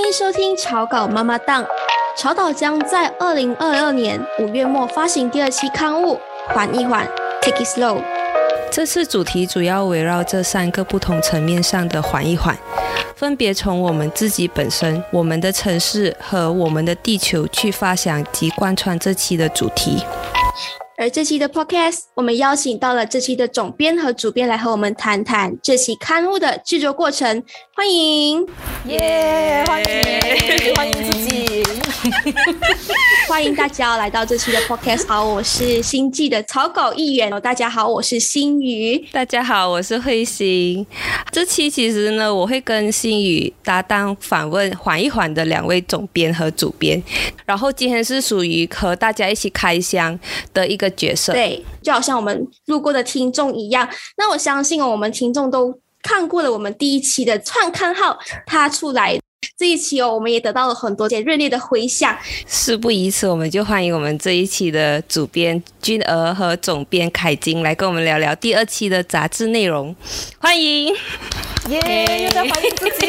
欢迎收听草稿妈妈档。草稿将在二零二二年五月末发行第二期刊物，缓一缓，Take it slow。这次主题主要围绕这三个不同层面上的缓一缓，分别从我们自己本身、我们的城市和我们的地球去发想及贯穿这期的主题。而这期的 Podcast，我们邀请到了这期的总编和主编来和我们谈谈这期刊物的制作过程。欢迎，耶！欢迎，欢迎自己，欢迎大家来到这期的 Podcast。好，我是星际的草稿议员。大家好，我是星宇。大家好，我是慧心。这期其实呢，我会跟星宇搭档访问缓一缓的两位总编和主编。然后今天是属于和大家一起开箱的一个角色。对，就好像我们路过的听众一样。那我相信我们听众都。看过了我们第一期的串刊号，他出来这一期哦，我们也得到了很多些热烈的回响。事不宜迟，我们就欢迎我们这一期的主编君儿和总编凯金来跟我们聊聊第二期的杂志内容。欢迎，耶！又在欢迎自己。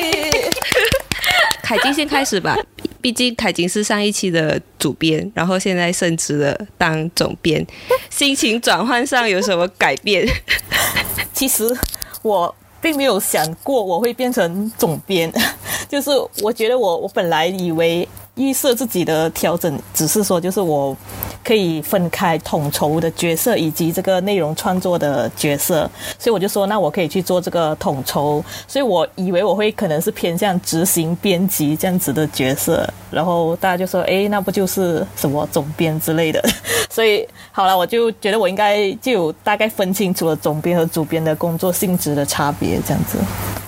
凯金先开始吧，毕竟凯金是上一期的主编，然后现在升职了当总编，心情转换上有什么改变？其实我。并没有想过我会变成总编，就是我觉得我我本来以为预设自己的调整只是说就是我可以分开统筹的角色以及这个内容创作的角色，所以我就说那我可以去做这个统筹，所以我以为我会可能是偏向执行编辑这样子的角色，然后大家就说哎那不就是什么总编之类的，所以。好了，我就觉得我应该就有大概分清楚了总编和主编的工作性质的差别，这样子。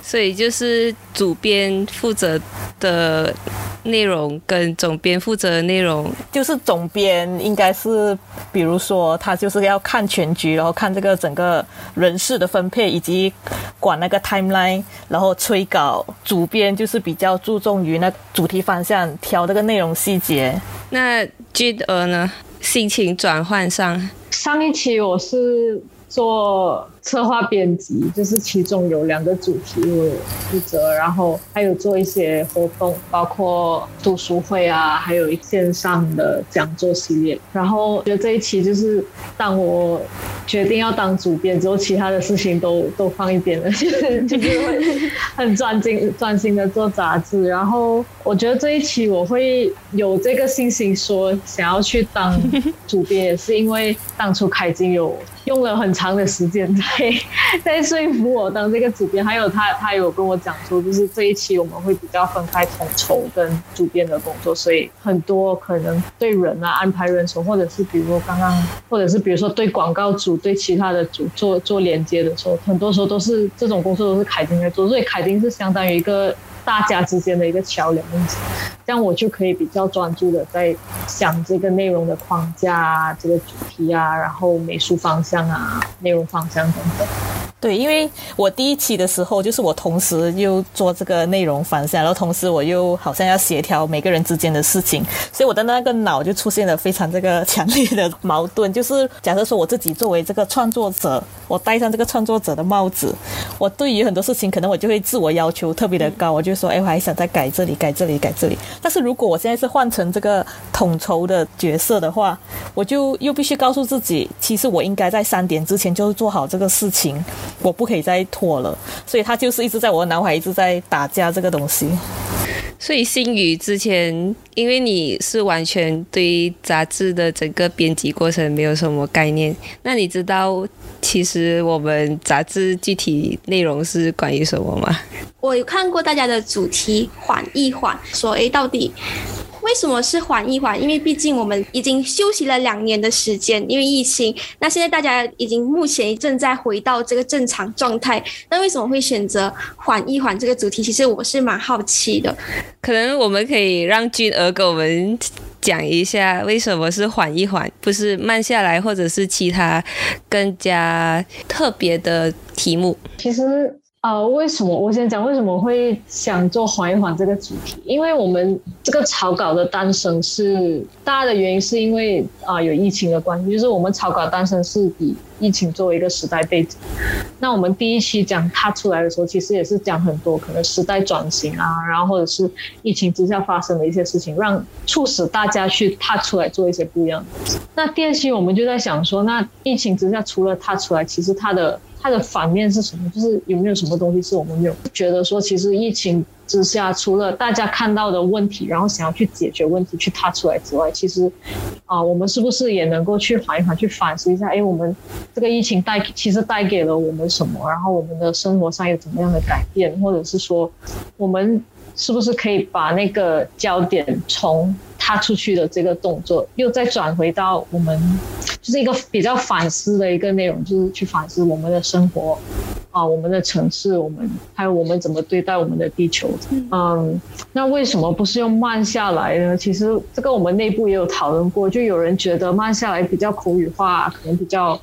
所以就是主编负责的内容跟总编负责的内容，就是总编应该是，比如说他就是要看全局，然后看这个整个人事的分配以及管那个 timeline，然后催稿。主编就是比较注重于那主题方向，挑这个内容细节。那君儿呢？心情转换上，上一期我是做。策划编辑就是其中有两个主题我负责，然后还有做一些活动，包括读书会啊，还有线上的讲座系列。然后觉得这一期就是当我决定要当主编之后，其他的事情都都放一边了，就是会很专心专心的做杂志。然后我觉得这一期我会有这个信心说想要去当主编，也是因为当初凯金有用了很长的时间在。在说服我当这个主编，还有他，他有跟我讲说，就是这一期我们会比较分开统筹跟主编的工作，所以很多可能对人啊安排人手，或者是比如刚刚，或者是比如说对广告组、对其他的组做做连接的时候，很多时候都是这种工作都是凯丁在做，所以凯丁是相当于一个。大家之间的一个桥梁，这样我就可以比较专注的在想这个内容的框架啊，这个主题啊，然后美术方向啊，内容方向等等。对，因为我第一期的时候，就是我同时又做这个内容方向，然后同时我又好像要协调每个人之间的事情，所以我的那个脑就出现了非常这个强烈的矛盾。就是假设说我自己作为这个创作者，我戴上这个创作者的帽子，我对于很多事情可能我就会自我要求特别的高，我就说，哎，我还想再改这里，改这里，改这里。但是如果我现在是换成这个统筹的角色的话，我就又必须告诉自己，其实我应该在三点之前就是做好这个事情。我不可以再拖了，所以他就是一直在我的脑海一直在打架这个东西。所以新宇之前，因为你是完全对杂志的整个编辑过程没有什么概念，那你知道其实我们杂志具体内容是关于什么吗？我有看过大家的主题缓一缓，说诶，到底。为什么是缓一缓？因为毕竟我们已经休息了两年的时间，因为疫情。那现在大家已经目前正在回到这个正常状态。那为什么会选择缓一缓这个主题？其实我是蛮好奇的。可能我们可以让君儿给我们讲一下，为什么是缓一缓，不是慢下来，或者是其他更加特别的题目。其实。呃，为什么我先讲为什么会想做缓一缓这个主题？因为我们这个草稿的诞生是大的原因，是因为啊有疫情的关系，就是我们草稿诞生是以疫情作为一个时代背景。那我们第一期讲它出来的时候，其实也是讲很多可能时代转型啊，然后或者是疫情之下发生的一些事情，让促使大家去踏出来做一些不一样的。那第二期我们就在想说，那疫情之下除了踏出来，其实它的它的反面是什么？就是有没有什么东西是我们没有觉得说，其实疫情之下，除了大家看到的问题，然后想要去解决问题去踏出来之外，其实啊，我们是不是也能够去缓一缓，去反思一下？哎，我们这个疫情带其实带给了我们什么？然后我们的生活上有怎么样的改变？或者是说，我们是不是可以把那个焦点从踏出去的这个动作，又再转回到我们？就是一个比较反思的一个内容，就是去反思我们的生活，啊，我们的城市，我们还有我们怎么对待我们的地球。嗯，那为什么不是用慢下来呢？其实这个我们内部也有讨论过，就有人觉得慢下来比较口语化，可能比较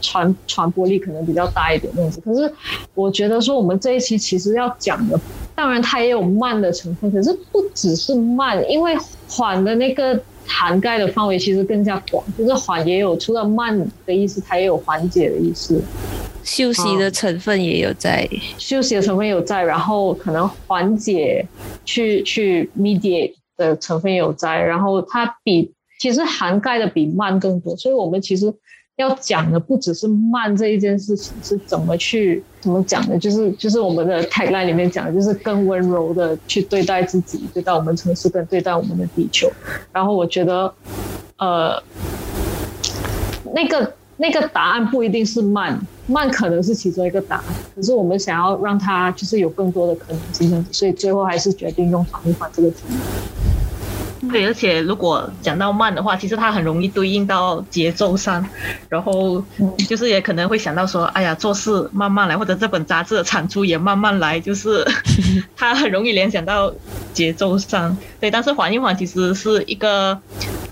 传传播力可能比较大一点那样子。可是我觉得说我们这一期其实要讲的，当然它也有慢的成分，可是不只是慢，因为缓的那个。涵盖的范围其实更加广，就是缓也有除了慢的意思，它也有缓解的意思，休息的成分也有在，休息的成分有在，然后可能缓解去去 mediate 的成分有在，然后它比其实涵盖的比慢更多，所以我们其实。要讲的不只是慢这一件事情，是怎么去怎么讲的，就是就是我们的 tagline 里面讲的，就是更温柔的去对待自己，对待我们城市，跟对待我们的地球。然后我觉得，呃，那个那个答案不一定是慢，慢可能是其中一个答案，可是我们想要让它就是有更多的可能性，所以最后还是决定用缓一缓这个题目。对，而且如果讲到慢的话，其实它很容易对应到节奏上，然后就是也可能会想到说，哎呀，做事慢慢来，或者这本杂志的产出也慢慢来，就是 它很容易联想到节奏上。对，但是缓一缓其实是一个。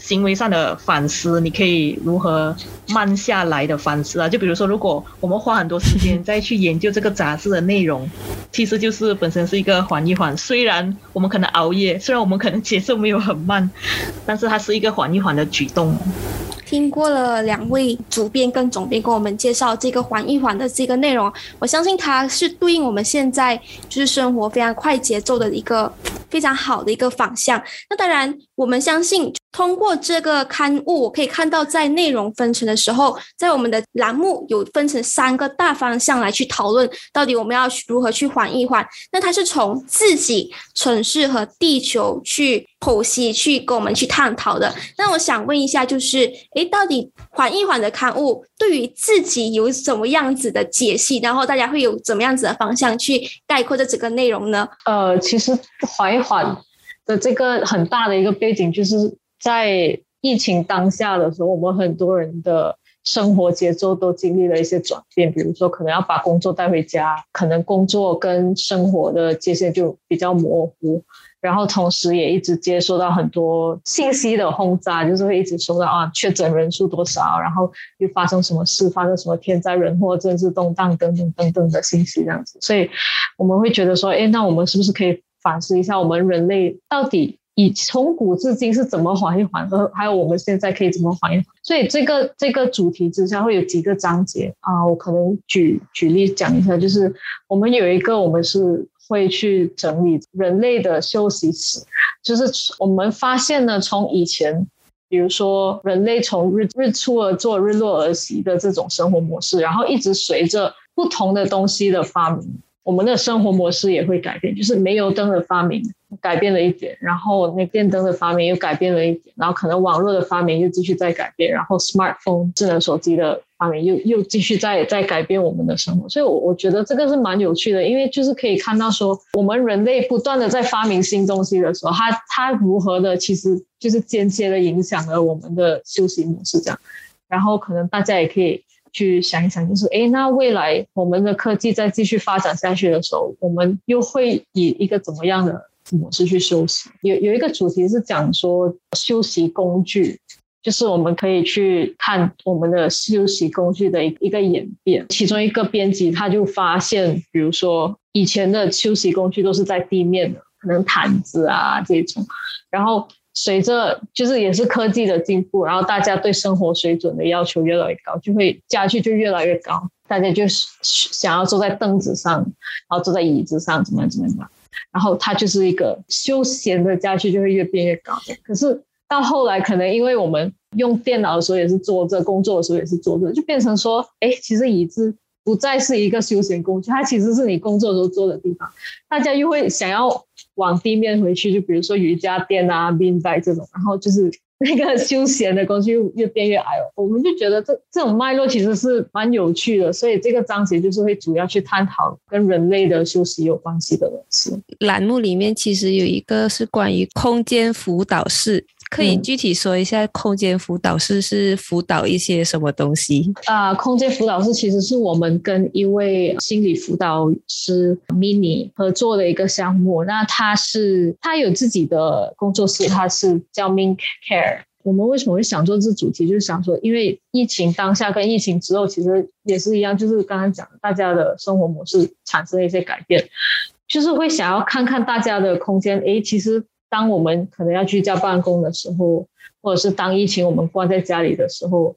行为上的反思，你可以如何慢下来的反思啊？就比如说，如果我们花很多时间再去研究这个杂志的内容，其实就是本身是一个缓一缓。虽然我们可能熬夜，虽然我们可能节奏没有很慢，但是它是一个缓一缓的举动。听过了两位主编跟总编跟我们介绍这个缓一缓的这个内容，我相信它是对应我们现在就是生活非常快节奏的一个非常好的一个方向。那当然，我们相信通过这个刊物，我可以看到在内容分成的时候，在我们的栏目有分成三个大方向来去讨论，到底我们要如何去缓一缓。那它是从自己、城市和地球去。剖析去跟我们去探讨的。那我想问一下，就是，诶，到底缓一缓的刊物对于自己有什么样子的解析？然后大家会有怎么样子的方向去概括这整个内容呢？呃，其实缓一缓的这个很大的一个背景，就是在疫情当下的时候，我们很多人的生活节奏都经历了一些转变，比如说可能要把工作带回家，可能工作跟生活的界限就比较模糊。然后同时也一直接收到很多信息的轰炸，就是会一直收到啊确诊人数多少，然后又发生什么事，发生什么天灾人祸、政治动荡等等等等的信息这样子，所以我们会觉得说，哎，那我们是不是可以反思一下，我们人类到底以从古至今是怎么缓一缓，和还有我们现在可以怎么缓一缓？所以这个这个主题之下会有几个章节啊，我可能举举例讲一下，就是我们有一个我们是。会去整理人类的休息史，就是我们发现呢，从以前，比如说人类从日日出而作，日落而息的这种生活模式，然后一直随着不同的东西的发明，我们的生活模式也会改变，就是煤油灯的发明。改变了一点，然后那电灯的发明又改变了一点，然后可能网络的发明又继续在改变，然后 smartphone 智能手机的发明又又继续在在改变我们的生活，所以，我我觉得这个是蛮有趣的，因为就是可以看到说，我们人类不断的在发明新东西的时候，它它如何的其实就是间接的影响了我们的休息模式这样，然后可能大家也可以去想一想，就是哎，那未来我们的科技再继续发展下去的时候，我们又会以一个怎么样的？模式去休息，有有一个主题是讲说休息工具，就是我们可以去看我们的休息工具的一一个演变。其中一个编辑他就发现，比如说以前的休息工具都是在地面的，可能毯子啊这种，然后随着就是也是科技的进步，然后大家对生活水准的要求越来越高，就会家具就越来越高，大家就是想要坐在凳子上，然后坐在椅子上，怎么样怎么样，然后它就是一个休闲的家具就会越变越高。可是。到后来，可能因为我们用电脑的时候也是坐着，工作的时候也是坐着，就变成说，哎，其实椅子不再是一个休闲工具，它其实是你工作时候坐的地方。大家又会想要往地面回去，就比如说瑜伽垫啊、冰袋这种，然后就是 那个休闲的工具越变越矮了。我们就觉得这这种脉络其实是蛮有趣的，所以这个章节就是会主要去探讨跟人类的休息有关系的东西。栏目里面其实有一个是关于空间辅导室。可以具体说一下，空间辅导室是辅导一些什么东西？啊，空间辅导室其实是我们跟一位心理辅导师 Mini 合作的一个项目。那他是他有自己的工作室，他是叫 Min Care。我们为什么会想做这主题？就是想说，因为疫情当下跟疫情之后，其实也是一样，就是刚刚讲，大家的生活模式产生了一些改变，就是会想要看看大家的空间。诶，其实。当我们可能要居家办公的时候，或者是当疫情我们关在家里的时候。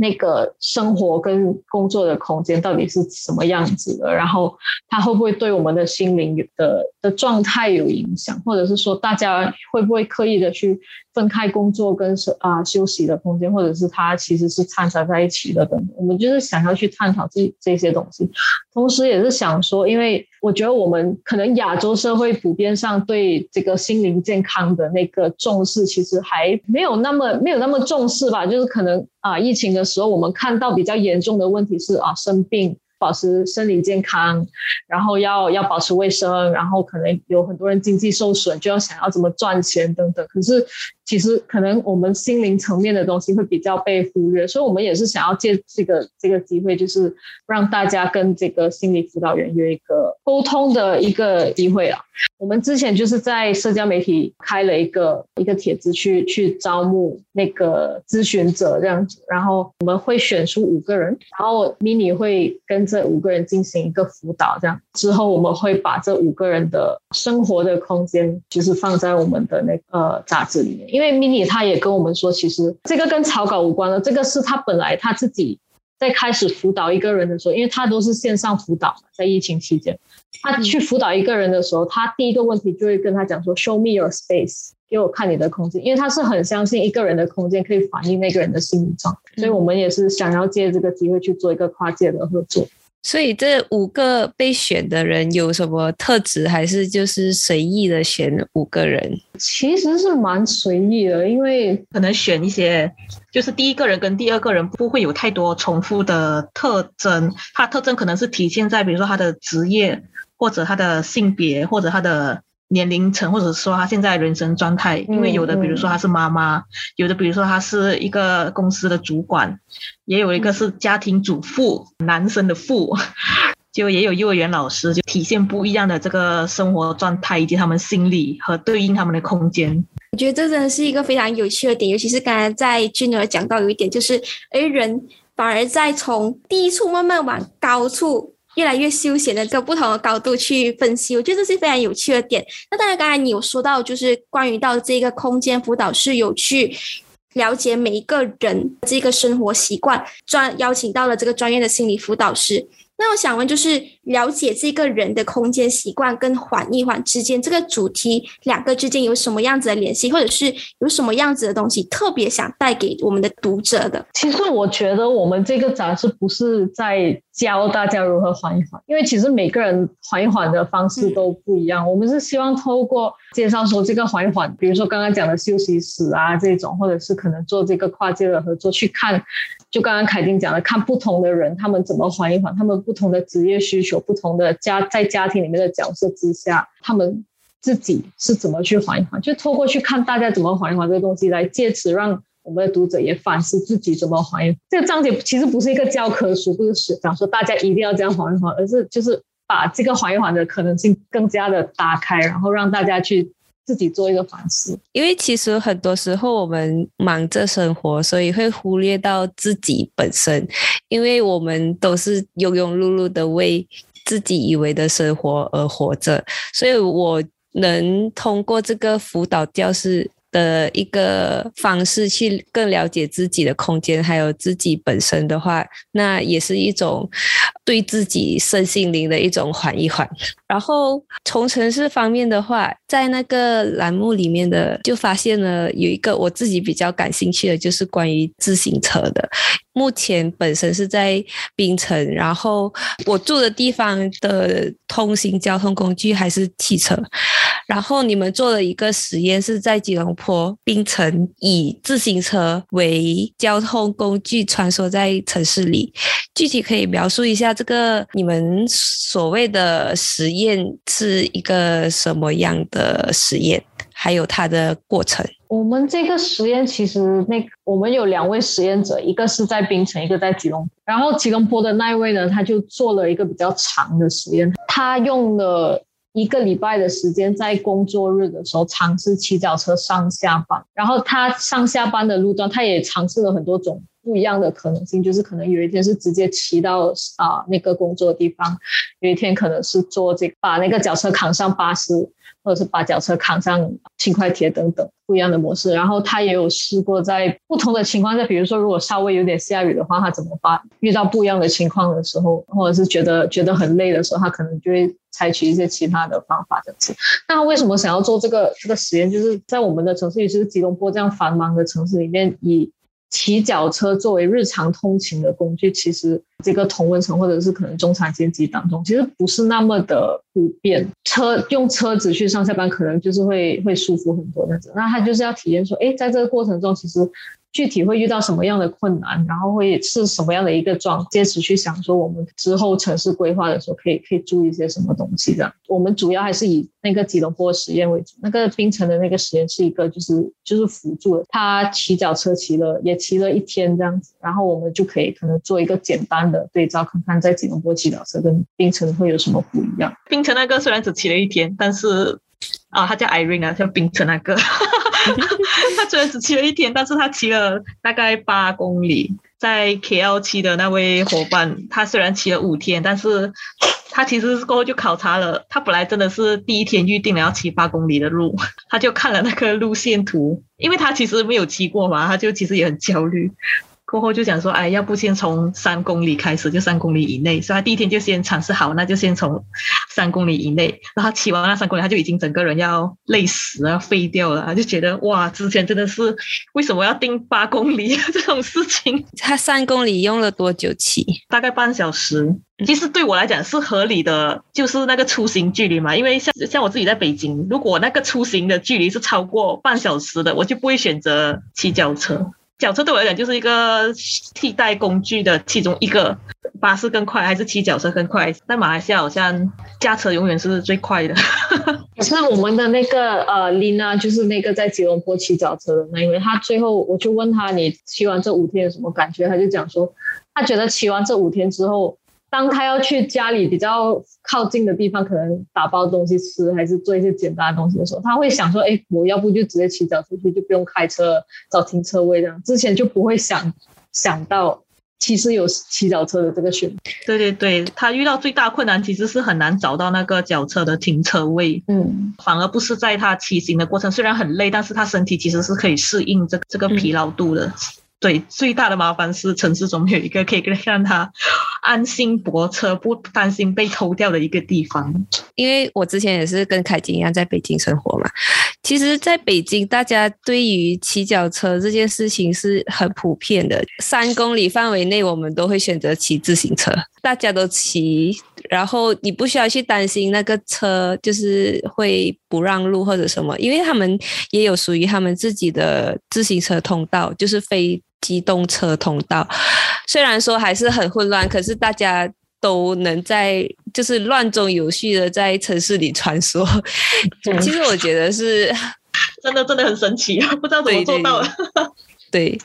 那个生活跟工作的空间到底是什么样子的？然后它会不会对我们的心灵的的状态有影响？或者是说，大家会不会刻意的去分开工作跟啊休息的空间？或者是它其实是掺杂在一起的？等我们就是想要去探讨这这些东西，同时也是想说，因为我觉得我们可能亚洲社会普遍上对这个心灵健康的那个重视，其实还没有那么没有那么重视吧？就是可能啊疫情的。时候，我们看到比较严重的问题是啊，生病，保持生理健康，然后要要保持卫生，然后可能有很多人经济受损，就要想要怎么赚钱等等。可是。其实可能我们心灵层面的东西会比较被忽略，所以我们也是想要借这个这个机会，就是让大家跟这个心理辅导员有一个沟通的一个机会啊。我们之前就是在社交媒体开了一个一个帖子，去去招募那个咨询者这样子，然后我们会选出五个人，然后 mini 会跟这五个人进行一个辅导，这样之后我们会把这五个人的生活的空间，就是放在我们的那个杂志里面。因为 mini 他也跟我们说，其实这个跟草稿无关了，这个是他本来他自己在开始辅导一个人的时候，因为他都是线上辅导嘛，在疫情期间，他去辅导一个人的时候，他第一个问题就会跟他讲说：“Show me your space，给我看你的空间。”因为他是很相信一个人的空间可以反映那个人的心理状态，所以我们也是想要借这个机会去做一个跨界的合作。所以这五个被选的人有什么特质，还是就是随意的选五个人？其实是蛮随意的，因为可能选一些，就是第一个人跟第二个人不会有太多重复的特征。他特征可能是体现在，比如说他的职业，或者他的性别，或者他的。年龄层，或者说他现在人生状态，因为有的，比如说他是妈妈，有的，比如说他是一个公司的主管，也有一个是家庭主妇，男生的父，就也有幼儿园老师，就体现不一样的这个生活状态以及他们心理和对应他们的空间。我觉得这真的是一个非常有趣的点，尤其是刚才在俊儿讲到有一点，就是哎，人反而在从低处慢慢往高处。越来越休闲的这个不同的高度去分析，我觉得这是非常有趣的点。那当然，刚才你有说到，就是关于到这个空间辅导是有去了解每一个人这个生活习惯，专邀请到了这个专业的心理辅导师。那我想问，就是了解这个人的空间习惯跟缓一缓之间，这个主题两个之间有什么样子的联系，或者是有什么样子的东西特别想带给我们的读者的？其实我觉得我们这个杂志不是在教大家如何缓一缓，因为其实每个人缓一缓的方式都不一样。我们是希望透过介绍说这个缓一缓，比如说刚刚讲的休息室啊这种，或者是可能做这个跨界的合作去看。就刚刚凯丁讲的，看不同的人他们怎么缓一缓，他们不同的职业需求，不同的家在家庭里面的角色之下，他们自己是怎么去缓一缓，就透过去看大家怎么缓一缓这个东西，来借此让我们的读者也反思自己怎么缓一。这个章节其实不是一个教科书，不是讲说大家一定要这样缓一缓，而是就是把这个缓一缓的可能性更加的打开，然后让大家去。自己做一个反思。因为其实很多时候我们忙着生活，所以会忽略到自己本身，因为我们都是庸庸碌碌的为自己以为的生活而活着，所以我能通过这个辅导教室。的一个方式去更了解自己的空间，还有自己本身的话，那也是一种对自己身心灵的一种缓一缓。然后从城市方面的话，在那个栏目里面的就发现了有一个我自己比较感兴趣的，就是关于自行车的。目前本身是在槟城，然后我住的地方的通行交通工具还是汽车。然后你们做了一个实验，是在吉隆坡槟城以自行车为交通工具穿梭在城市里。具体可以描述一下这个你们所谓的实验是一个什么样的实验，还有它的过程。我们这个实验其实那我们有两位实验者，一个是在槟城，一个在吉隆坡。然后吉隆坡的那一位呢，他就做了一个比较长的实验，他用了。一个礼拜的时间，在工作日的时候尝试骑脚车上下班，然后他上下班的路段，他也尝试了很多种不一样的可能性，就是可能有一天是直接骑到啊那个工作的地方，有一天可能是坐这把那个脚车扛上巴士。或者是把脚车扛上轻快铁等等不一样的模式，然后他也有试过在不同的情况下，比如说如果稍微有点下雨的话，他怎么办？遇到不一样的情况的时候，或者是觉得觉得很累的时候，他可能就会采取一些其他的方法这样子。那他为什么想要做这个这个实验？就是在我们的城市，也就是吉隆坡这样繁忙的城市里面，以骑脚车作为日常通勤的工具，其实这个同温层或者是可能中产阶级当中，其实不是那么的普遍。车用车子去上下班，可能就是会会舒服很多那种。那他就是要体验说，哎，在这个过程中，其实。具体会遇到什么样的困难，然后会是什么样的一个状，坚持去想说我们之后城市规划的时候可以可以注意一些什么东西这样。我们主要还是以那个吉隆坡实验为主，那个冰城的那个实验是一个就是就是辅助的，他骑脚车骑了也骑了一天这样子，然后我们就可以可能做一个简单的对照，看看在吉隆坡骑脚车跟冰城会有什么不一样。冰城那个虽然只骑了一天，但是啊，他叫 Irene 啊，叫冰城那个。他虽然只骑了一天，但是他骑了大概八公里。在 KL 七的那位伙伴，他虽然骑了五天，但是他其实过后就考察了。他本来真的是第一天预定了要骑八公里的路，他就看了那个路线图，因为他其实没有骑过嘛，他就其实也很焦虑。过后就想说，哎，要不先从三公里开始，就三公里以内。所以他第一天就先尝试好，那就先从三公里以内。然后骑完那三公里，他就已经整个人要累死了，废掉了。他就觉得哇，之前真的是为什么要定八公里啊这种事情？他三公里用了多久骑？大概半小时。其实对我来讲是合理的，就是那个出行距离嘛。因为像像我自己在北京，如果那个出行的距离是超过半小时的，我就不会选择骑脚车。脚车对我来讲就是一个替代工具的其中一个，巴士更快还是骑脚车更快？在马来西亚好像驾车永远是最快的。可是我们的那个呃，Lina 就是那个在吉隆坡骑脚车的那一位，他最后我就问他你骑完这五天有什么感觉？他就讲说，他觉得骑完这五天之后。当他要去家里比较靠近的地方，可能打包东西吃，还是做一些简单的东西的时候，他会想说：“哎，我要不就直接骑脚出去，就不用开车找停车位这样。”之前就不会想想到，其实有骑脚车的这个选择。对对对，他遇到最大困难其实是很难找到那个脚车的停车位。嗯，反而不是在他骑行的过程，虽然很累，但是他身体其实是可以适应这这个疲劳度的。对，最大的麻烦是城市中有一个 可以让他安心泊车、不担心被偷掉的一个地方。因为我之前也是跟凯金一样在北京生活嘛，其实在北京，大家对于骑脚车这件事情是很普遍的。三公里范围内，我们都会选择骑自行车，大家都骑，然后你不需要去担心那个车就是会不让路或者什么，因为他们也有属于他们自己的自行车通道，就是非。机动车通道虽然说还是很混乱，可是大家都能在就是乱中有序的在城市里穿梭。其实我觉得是 真的真的很神奇，不知道怎么做到的。对，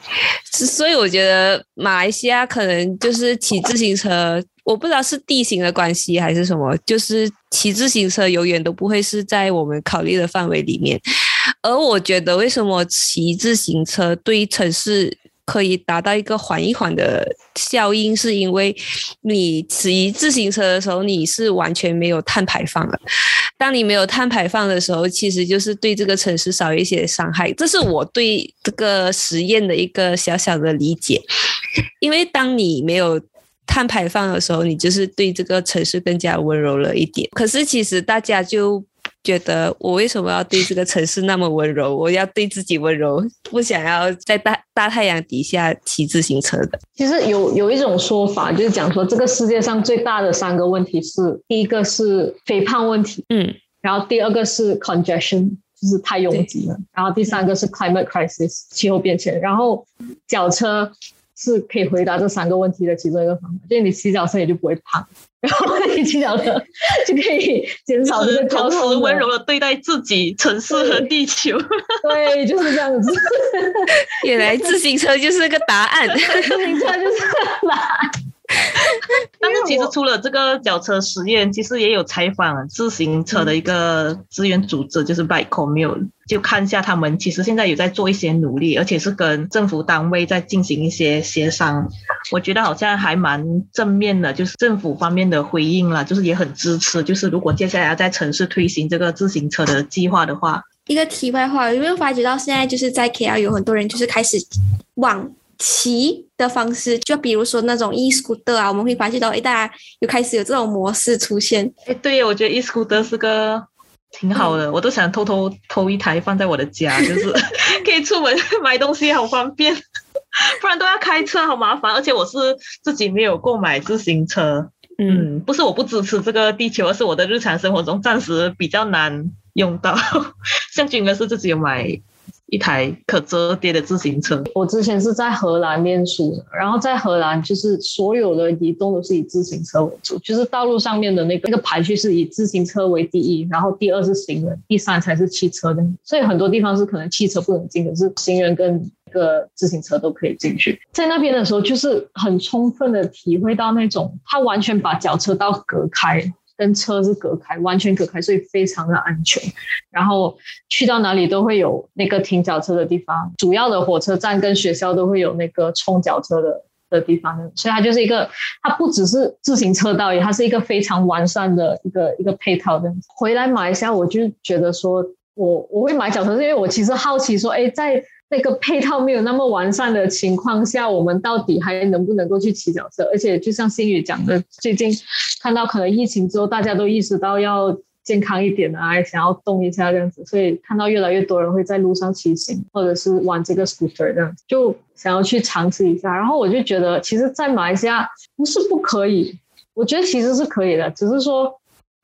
所以我觉得马来西亚可能就是骑自行车，我不知道是地形的关系还是什么，就是骑自行车永远都不会是在我们考虑的范围里面。而我觉得，为什么骑自行车对城市？可以达到一个缓一缓的效应，是因为你骑自行车的时候，你是完全没有碳排放的。当你没有碳排放的时候，其实就是对这个城市少一些伤害。这是我对这个实验的一个小小的理解。因为当你没有碳排放的时候，你就是对这个城市更加温柔了一点。可是其实大家就。觉得我为什么要对这个城市那么温柔？我要对自己温柔，不想要在大大太阳底下骑自行车的。其实有有一种说法，就是讲说这个世界上最大的三个问题是：第一个是肥胖问题，嗯，然后第二个是 congestion，就是太拥挤了，然后第三个是 climate crisis，气候变迁。然后脚车是可以回答这三个问题的其中一个方法，就是你洗脚车也就不会胖。然后你洗脚车就可以减少这个同时，温柔的对待自己、城市和地球。对，就是这样子。原来自行车就是个答案，自行车就是个答案。但是其实除了这个脚车实验，其实也有采访自行车的一个资源组织，就是 Bike Commune，就看一下他们其实现在有在做一些努力，而且是跟政府单位在进行一些协商。我觉得好像还蛮正面的，就是政府方面的回应了，就是也很支持。就是如果接下来要在城市推行这个自行车的计划的话，一个题外话，有没有发觉到现在就是在 KL 有很多人就是开始往。骑的方式，就比如说那种 e scooter 啊，我们会发现到，哎，大家又开始有这种模式出现。哎，对，我觉得 e scooter 是个挺好的，我都想偷偷偷一台放在我的家，就是 可以出门买东西好方便，不然都要开车好麻烦。而且我是自己没有购买自行车，嗯，不是我不支持这个地球，而是我的日常生活中暂时比较难用到。像君哥是自己有买。一台可折叠的自行车。我之前是在荷兰念书的，然后在荷兰就是所有的移动都是以自行车为主，就是道路上面的那个那个排序是以自行车为第一，然后第二是行人，第三才是汽车的。所以很多地方是可能汽车不能进，可是行人跟个自行车都可以进去。在那边的时候，就是很充分的体会到那种他完全把脚车道隔开。跟车是隔开，完全隔开，所以非常的安全。然后去到哪里都会有那个停脚车的地方，主要的火车站跟学校都会有那个充脚车的的地方。所以它就是一个，它不只是自行车道，也它是一个非常完善的一个一个配套的。回来马来西亚，我就觉得说我我会买脚车，是因为我其实好奇说，哎，在。那个配套没有那么完善的情况下，我们到底还能不能够去骑脚车？而且就像新宇讲的，最近看到可能疫情之后，大家都意识到要健康一点啊，想要动一下这样子，所以看到越来越多人会在路上骑行，或者是玩这个 scooter 这样，就想要去尝试一下。然后我就觉得，其实，在马来西亚不是不可以，我觉得其实是可以的，只是说。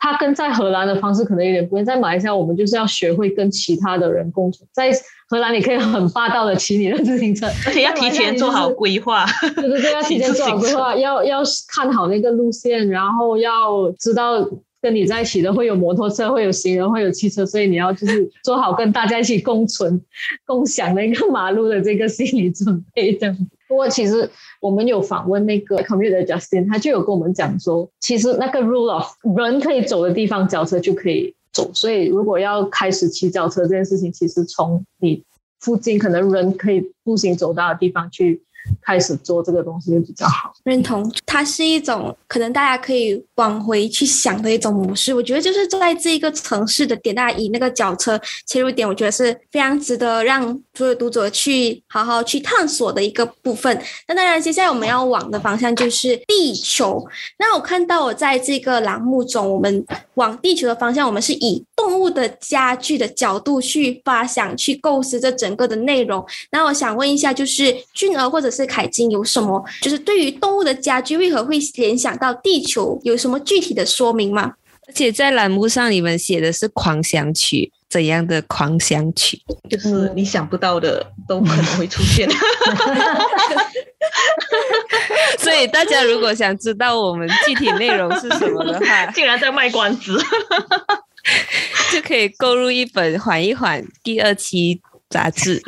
它跟在荷兰的方式可能有点不一样，在马来西亚我们就是要学会跟其他的人共处。在荷兰你可以很霸道的骑你的自行车，而且要提前做好规划。对对对，要提前 做好规划，要要看好那个路线，然后要知道跟你在一起的会有摩托车，会有行人，会有汽车，所以你要就是做好跟大家一起共存、共享那个马路的这个心理准备，这样。不过其实我们有访问那个 commuter Justin，他就有跟我们讲说，其实那个 rule of 人可以走的地方，脚车就可以走。所以如果要开始骑脚车这件事情，其实从你附近可能人可以步行走到的地方去。开始做这个东西比较好，认同它是一种可能大家可以往回去想的一种模式。我觉得就是在这一个城市的点，大家以那个脚车切入点，我觉得是非常值得让所有读者去好好去探索的一个部分。那当然，接下来我们要往的方向就是地球。那我看到我在这个栏目中，我们往地球的方向，我们是以动物的家具的角度去发想、去构思这整个的内容。那我想问一下，就是俊儿或者是。是凯金有什么？就是对于动物的家居，为何会联想到地球？有什么具体的说明吗？而且在栏目上，你们写的是狂想曲，怎样的狂想曲？就是你想不到的都可能会出现。所以大家如果想知道我们具体内容是什么的话，竟然在卖关子，就可以购入一本《缓一缓》第二期杂志。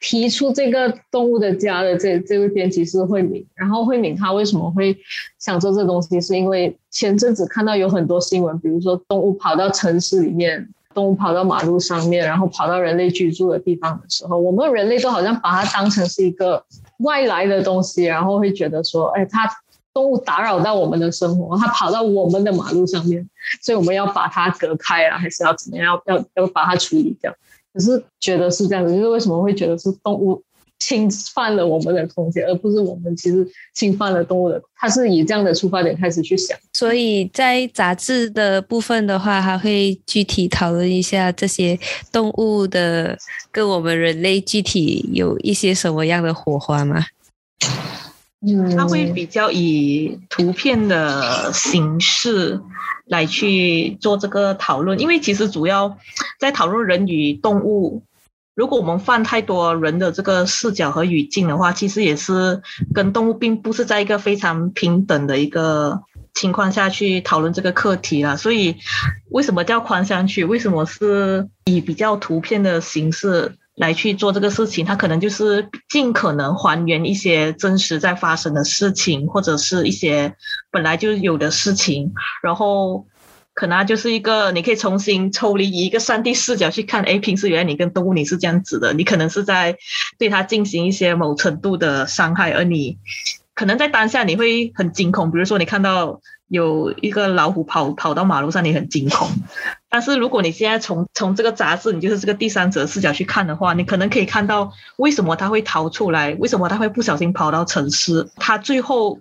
提出这个动物的家的这这位编辑是慧敏，然后慧敏她为什么会想做这东西，是因为前阵子看到有很多新闻，比如说动物跑到城市里面，动物跑到马路上面，然后跑到人类居住的地方的时候，我们人类都好像把它当成是一个外来的东西，然后会觉得说，哎，它动物打扰到我们的生活，它跑到我们的马路上面，所以我们要把它隔开啊，还是要怎么样，要要要把它处理掉。只是觉得是这样子，就是为什么会觉得是动物侵犯了我们的空间，而不是我们其实侵犯了动物的？他是以这样的出发点开始去想。所以在杂志的部分的话，还会具体讨论一下这些动物的跟我们人类具体有一些什么样的火花吗？嗯，他会比较以图片的形式。来去做这个讨论，因为其实主要在讨论人与动物。如果我们放太多人的这个视角和语境的话，其实也是跟动物并不是在一个非常平等的一个情况下去讨论这个课题了。所以，为什么叫宽香区？为什么是以比较图片的形式？来去做这个事情，他可能就是尽可能还原一些真实在发生的事情，或者是一些本来就有的事情，然后可能就是一个你可以重新抽离一个上帝视角去看，哎，平时原来你跟动物你是这样子的，你可能是在对它进行一些某程度的伤害，而你可能在当下你会很惊恐，比如说你看到。有一个老虎跑跑到马路上，你很惊恐。但是如果你现在从从这个杂志，你就是这个第三者视角去看的话，你可能可以看到为什么他会逃出来，为什么他会不小心跑到城市，他最后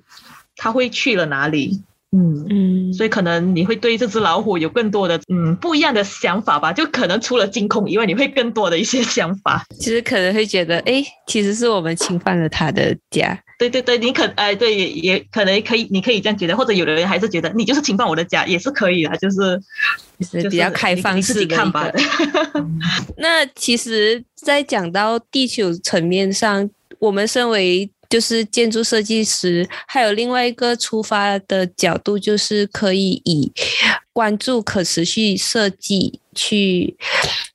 他会去了哪里？嗯嗯，所以可能你会对这只老虎有更多的嗯不一样的想法吧？就可能除了惊恐以外，你会更多的一些想法。其实可能会觉得，哎，其实是我们侵犯了他的家。对对对，你可哎对也也可能可以，你可以这样觉得，或者有的人还是觉得你就是侵犯我的家，也是可以的，就是就是比较开放式的看吧。那其实，在讲到地球层面上，我们身为就是建筑设计师，还有另外一个出发的角度，就是可以以关注可持续设计。去，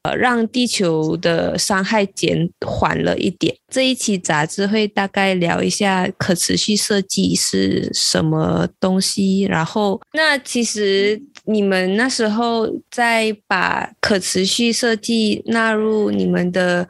呃，让地球的伤害减缓了一点。这一期杂志会大概聊一下可持续设计是什么东西。然后，那其实你们那时候在把可持续设计纳入你们的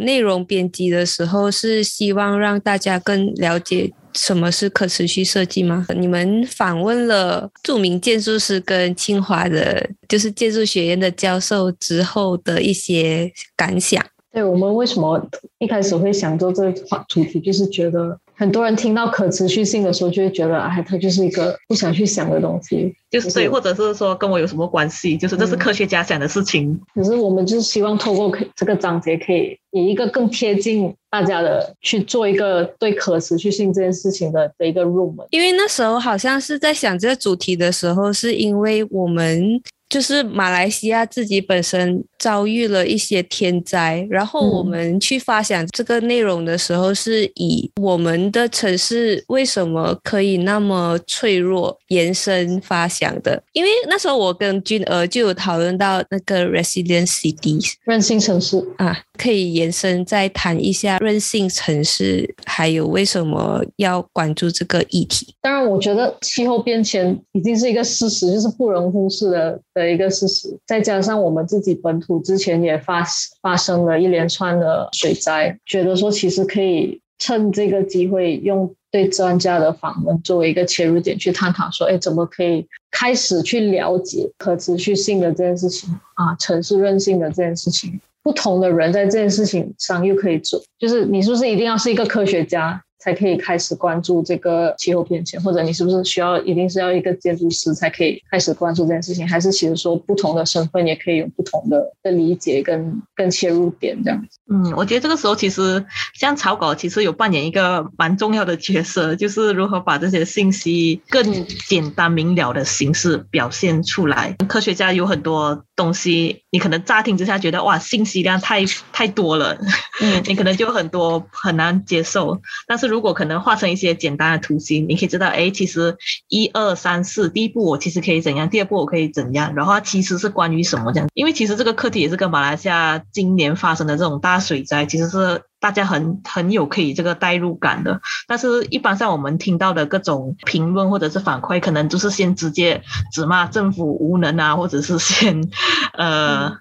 内容编辑的时候，是希望让大家更了解。什么是可持续设计吗？你们访问了著名建筑师跟清华的，就是建筑学院的教授之后的一些感想。对我们为什么一开始会想做这个主题，就是觉得。很多人听到可持续性的时候，就会觉得，哎，它就是一个不想去想的东西，就是对，或者是说跟我有什么关系？就是这是科学家想的事情。可是我们就是希望透过这个章节，可以以一个更贴近大家的去做一个对可持续性这件事情的的一个入门。因为那时候好像是在想这个主题的时候，是因为我们。就是马来西亚自己本身遭遇了一些天灾，然后我们去发想这个内容的时候，是以我们的城市为什么可以那么脆弱延伸发想的。因为那时候我跟君儿就有讨论到那个 resilient cities 韧性城市。啊，可以延伸再谈一下韧性城市，还有为什么要关注这个议题。当然，我觉得气候变迁已经是一个事实，就是不容忽视的。的一个事实，再加上我们自己本土之前也发发生了一连串的水灾，觉得说其实可以趁这个机会，用对专家的访问作为一个切入点去探讨，说，哎，怎么可以开始去了解可持续性的这件事情啊，城市韧性的这件事情，不同的人在这件事情上又可以做，就是你是不是一定要是一个科学家？才可以开始关注这个气候变迁，或者你是不是需要一定是要一个建筑师才可以开始关注这件事情？还是其实说不同的身份也可以有不同的的理解跟跟切入点这样子？嗯，我觉得这个时候其实像草稿其实有扮演一个蛮重要的角色，就是如何把这些信息更简单明了的形式表现出来。科学家有很多东西，你可能乍听之下觉得哇，信息量太太多了，嗯，你可能就很多很难接受，但是。如果可能画成一些简单的图形，你可以知道，哎，其实一二三四，第一步我其实可以怎样，第二步我可以怎样，然后它其实是关于什么这样。因为其实这个课题也是跟马来西亚今年发生的这种大水灾，其实是大家很很有可以这个代入感的。但是一般上我们听到的各种评论或者是反馈，可能就是先直接指骂政府无能啊，或者是先呃。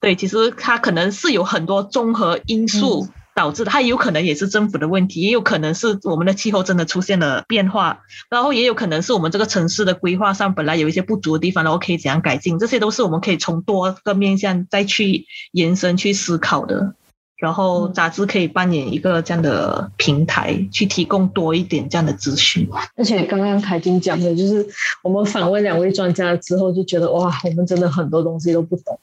对，其实它可能是有很多综合因素导致的，它有可能也是政府的问题，也有可能是我们的气候真的出现了变化，然后也有可能是我们这个城市的规划上本来有一些不足的地方，然后可以怎样改进，这些都是我们可以从多个面向再去延伸去思考的。然后杂志可以扮演一个这样的平台，去提供多一点这样的资讯。而且刚刚凯金讲的，就是我们访问两位专家之后，就觉得哇，我们真的很多东西都不懂。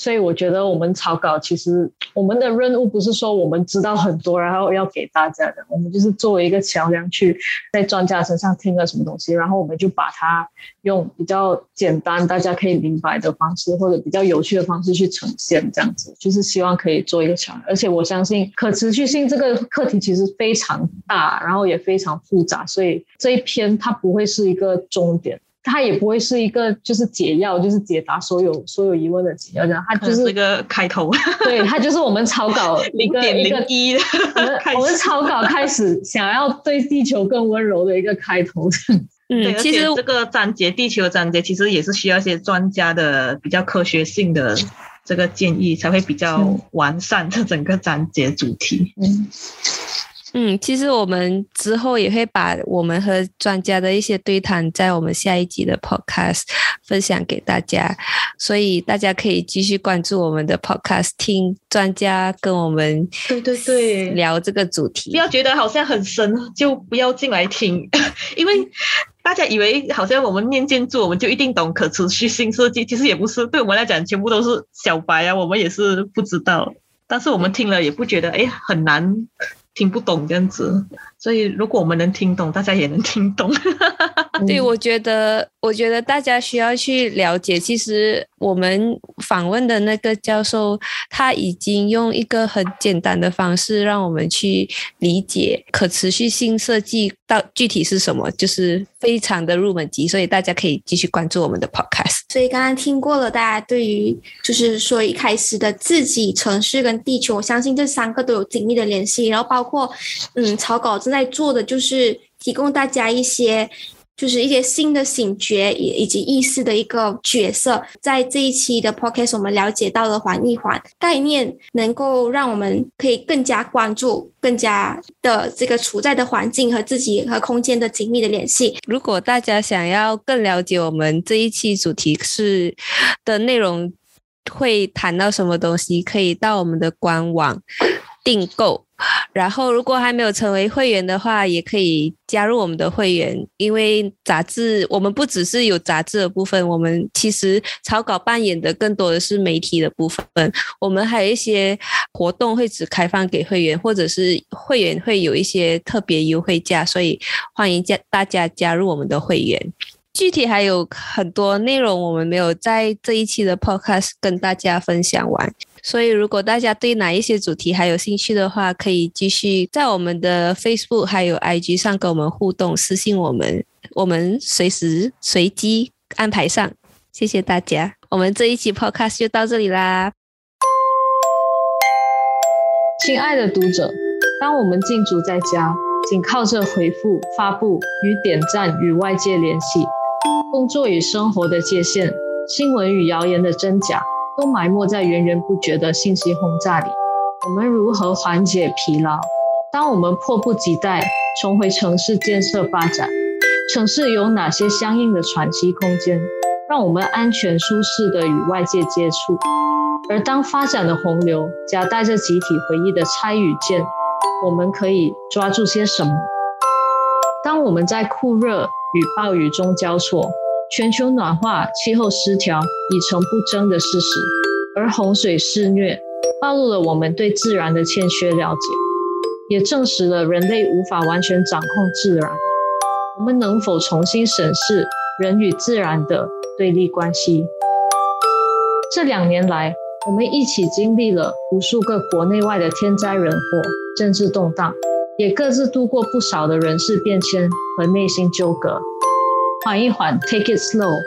所以我觉得我们草稿其实我们的任务不是说我们知道很多，然后要给大家的，我们就是作为一个桥梁，去在专家身上听了什么东西，然后我们就把它用比较简单、大家可以明白的方式，或者比较有趣的方式去呈现，这样子就是希望可以做一个桥梁。而且我相信可持续性这个课题其实非常大，然后也非常复杂，所以这一篇它不会是一个终点。它也不会是一个就是解药，就是解答所有所有疑问的解药，这样它就是一个开头。对，它就是我们草稿 零点零一，我们草稿开始想要对地球更温柔的一个开头。嗯，其实这个章节地球的章节其实也是需要一些专家的比较科学性的这个建议，才会比较完善这整个章节主题。嗯。嗯，其实我们之后也会把我们和专家的一些对谈，在我们下一集的 podcast 分享给大家，所以大家可以继续关注我们的 podcast，听专家跟我们对对对聊这个主题。不要觉得好像很深，就不要进来听，因为大家以为好像我们念建筑，我们就一定懂可持续性设计，其实也不是，对我们来讲，全部都是小白啊，我们也是不知道，但是我们听了也不觉得哎很难。听不懂这样子，所以如果我们能听懂，大家也能听懂。对，我觉得，我觉得大家需要去了解。其实我们访问的那个教授，他已经用一个很简单的方式，让我们去理解可持续性设计到具体是什么，就是非常的入门级。所以大家可以继续关注我们的 podcast。所以刚刚听过了，大家对于就是说一开始的自己、城市跟地球，我相信这三个都有紧密的联系。然后包括嗯，草稿正在做的就是提供大家一些。就是一些新的醒觉以以及意识的一个角色，在这一期的 podcast 我们了解到了环一环概念，能够让我们可以更加关注、更加的这个处在的环境和自己和空间的紧密的联系。如果大家想要更了解我们这一期主题是的内容会谈到什么东西，可以到我们的官网订购。然后，如果还没有成为会员的话，也可以加入我们的会员。因为杂志，我们不只是有杂志的部分，我们其实草稿扮演的更多的是媒体的部分。我们还有一些活动会只开放给会员，或者是会员会有一些特别优惠价，所以欢迎加大家加入我们的会员。具体还有很多内容，我们没有在这一期的 podcast 跟大家分享完。所以，如果大家对哪一些主题还有兴趣的话，可以继续在我们的 Facebook 还有 IG 上跟我们互动，私信我们，我们随时随机安排上。谢谢大家，我们这一期 Podcast 就到这里啦。亲爱的读者，当我们静驻在家，仅靠着回复、发布与点赞与外界联系，工作与生活的界限，新闻与谣言的真假。都埋没在源源不绝的信息轰炸里。我们如何缓解疲劳？当我们迫不及待重回城市建设发展，城市有哪些相应的喘息空间，让我们安全舒适的与外界接触？而当发展的洪流夹带着集体回忆的拆与建，我们可以抓住些什么？当我们在酷热与暴雨中交错。全球暖化、气候失调已成不争的事实，而洪水肆虐暴露了我们对自然的欠缺了解，也证实了人类无法完全掌控自然。我们能否重新审视人与自然的对立关系？这两年来，我们一起经历了无数个国内外的天灾人祸、政治动荡。也各自度过不少的人事变迁和内心纠葛。缓一缓，Take it slow，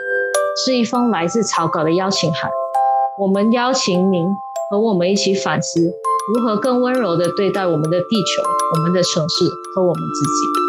是一封来自草稿的邀请函。我们邀请您和我们一起反思，如何更温柔地对待我们的地球、我们的城市和我们自己。